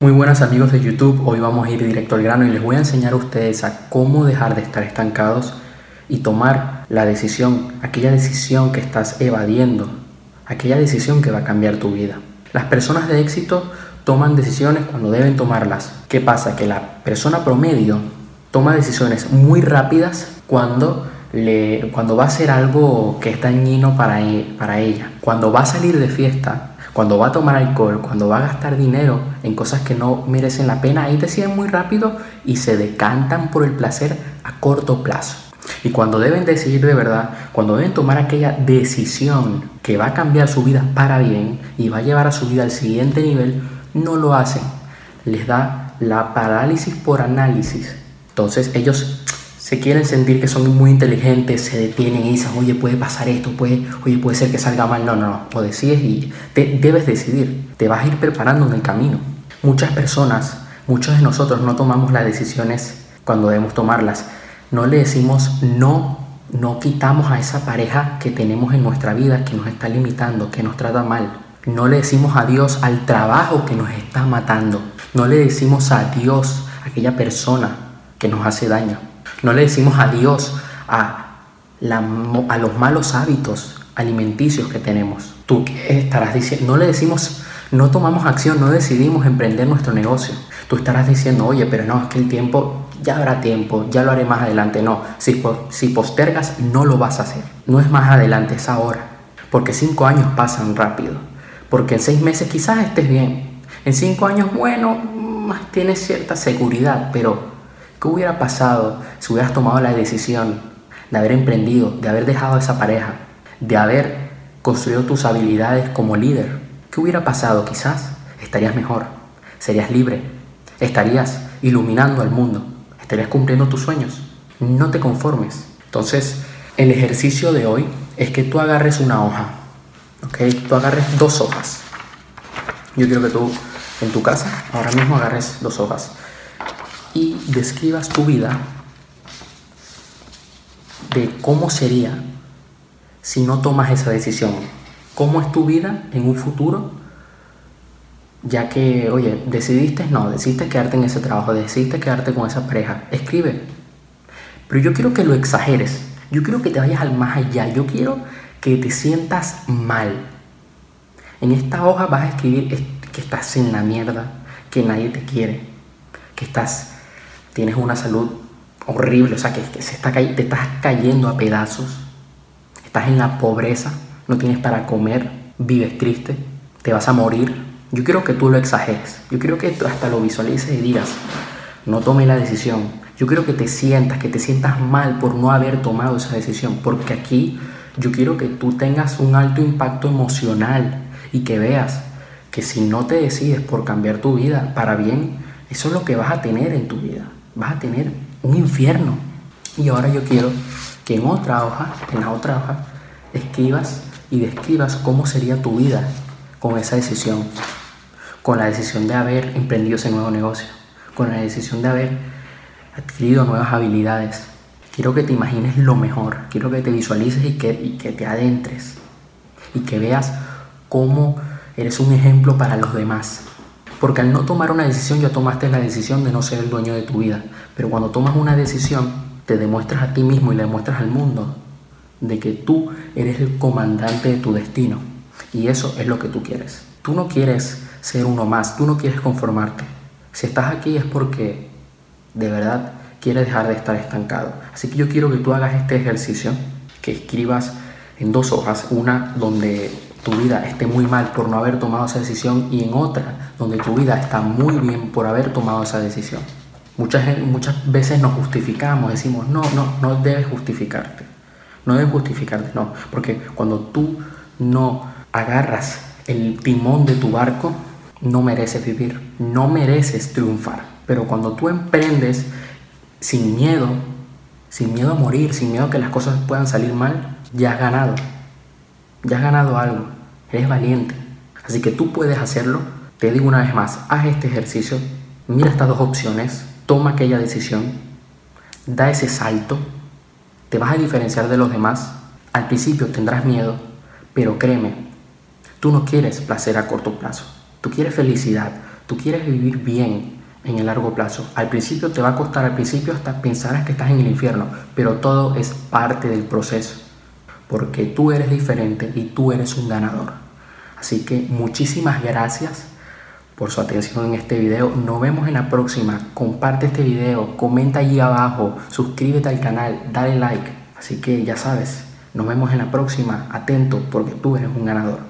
Muy buenas amigos de YouTube, hoy vamos a ir directo al grano y les voy a enseñar a ustedes a cómo dejar de estar estancados y tomar la decisión, aquella decisión que estás evadiendo, aquella decisión que va a cambiar tu vida. Las personas de éxito toman decisiones cuando deben tomarlas. ¿Qué pasa? Que la persona promedio toma decisiones muy rápidas cuando, le, cuando va a hacer algo que es dañino para, e, para ella. Cuando va a salir de fiesta, cuando va a tomar alcohol, cuando va a gastar dinero en cosas que no merecen la pena, ahí deciden muy rápido y se decantan por el placer a corto plazo. Y cuando deben decidir de verdad, cuando deben tomar aquella decisión que va a cambiar su vida para bien y va a llevar a su vida al siguiente nivel, no lo hacen. Les da la parálisis por análisis. Entonces ellos se quieren sentir que son muy inteligentes, se detienen y dicen, oye, puede pasar esto, puede, oye, puede ser que salga mal. No, no, no, o decides y debes decidir, te vas a ir preparando en el camino. Muchas personas, muchos de nosotros no tomamos las decisiones cuando debemos tomarlas. No le decimos no, no quitamos a esa pareja que tenemos en nuestra vida que nos está limitando, que nos trata mal. No le decimos adiós al trabajo que nos está matando. No le decimos adiós a aquella persona que nos hace daño. No le decimos adiós a, a los malos hábitos alimenticios que tenemos. Tú estarás diciendo, no le decimos, no tomamos acción, no decidimos emprender nuestro negocio. Tú estarás diciendo, oye, pero no, es que el tiempo, ya habrá tiempo, ya lo haré más adelante. No, si, si postergas, no lo vas a hacer. No es más adelante, es ahora. Porque cinco años pasan rápido. Porque en seis meses quizás estés bien. En cinco años, bueno, tienes cierta seguridad, pero ¿Qué hubiera pasado si hubieras tomado la decisión de haber emprendido, de haber dejado a esa pareja, de haber construido tus habilidades como líder? ¿Qué hubiera pasado? Quizás estarías mejor, serías libre, estarías iluminando al mundo, estarías cumpliendo tus sueños. No te conformes. Entonces, el ejercicio de hoy es que tú agarres una hoja, ¿ok? Tú agarres dos hojas. Yo quiero que tú en tu casa ahora mismo agarres dos hojas y describas tu vida de cómo sería si no tomas esa decisión. ¿Cómo es tu vida en un futuro? Ya que, oye, decidiste, no, decidiste quedarte en ese trabajo, decidiste quedarte con esa pareja. Escribe. Pero yo quiero que lo exageres. Yo quiero que te vayas al más allá. Yo quiero que te sientas mal. En esta hoja vas a escribir que estás en la mierda, que nadie te quiere, que estás tienes una salud horrible, o sea, que, se está, te estás cayendo a pedazos, estás en la pobreza, no tienes para comer, vives triste, te vas a morir. Yo quiero que tú lo exageres, yo quiero que tú hasta lo visualices y digas, no tome la decisión. Yo quiero que te sientas, que te sientas mal por no haber tomado esa decisión, porque aquí yo quiero que tú tengas un alto impacto emocional y que veas que si no te decides por cambiar tu vida para bien, eso es lo que vas a tener en tu vida. Vas a tener un infierno. Y ahora yo quiero que en otra hoja, en la otra hoja, escribas y describas cómo sería tu vida con esa decisión, con la decisión de haber emprendido ese nuevo negocio, con la decisión de haber adquirido nuevas habilidades. Quiero que te imagines lo mejor, quiero que te visualices y que, y que te adentres. Y que veas cómo eres un ejemplo para los demás, porque al no tomar una decisión ya tomaste la decisión de no ser el dueño de tu vida. Pero cuando tomas una decisión, te demuestras a ti mismo y le demuestras al mundo de que tú eres el comandante de tu destino. Y eso es lo que tú quieres. Tú no quieres ser uno más, tú no quieres conformarte. Si estás aquí es porque de verdad quieres dejar de estar estancado. Así que yo quiero que tú hagas este ejercicio, que escribas en dos hojas, una donde tu vida esté muy mal por no haber tomado esa decisión y en otra donde tu vida está muy bien por haber tomado esa decisión. Muchas, muchas veces nos justificamos, decimos, no, no, no debes justificarte. No debes justificarte, no. Porque cuando tú no agarras el timón de tu barco, no mereces vivir, no mereces triunfar. Pero cuando tú emprendes sin miedo, sin miedo a morir, sin miedo a que las cosas puedan salir mal, ya has ganado. Ya has ganado algo. Eres valiente. Así que tú puedes hacerlo. Te digo una vez más, haz este ejercicio. Mira estas dos opciones. Toma aquella decisión. Da ese salto. Te vas a diferenciar de los demás. Al principio tendrás miedo, pero créeme, tú no quieres placer a corto plazo. Tú quieres felicidad. Tú quieres vivir bien en el largo plazo. Al principio te va a costar, al principio hasta pensarás que estás en el infierno, pero todo es parte del proceso, porque tú eres diferente y tú eres un ganador. Así que muchísimas gracias por su atención en este video. Nos vemos en la próxima. Comparte este video, comenta allí abajo, suscríbete al canal, dale like. Así que ya sabes, nos vemos en la próxima. Atento porque tú eres un ganador.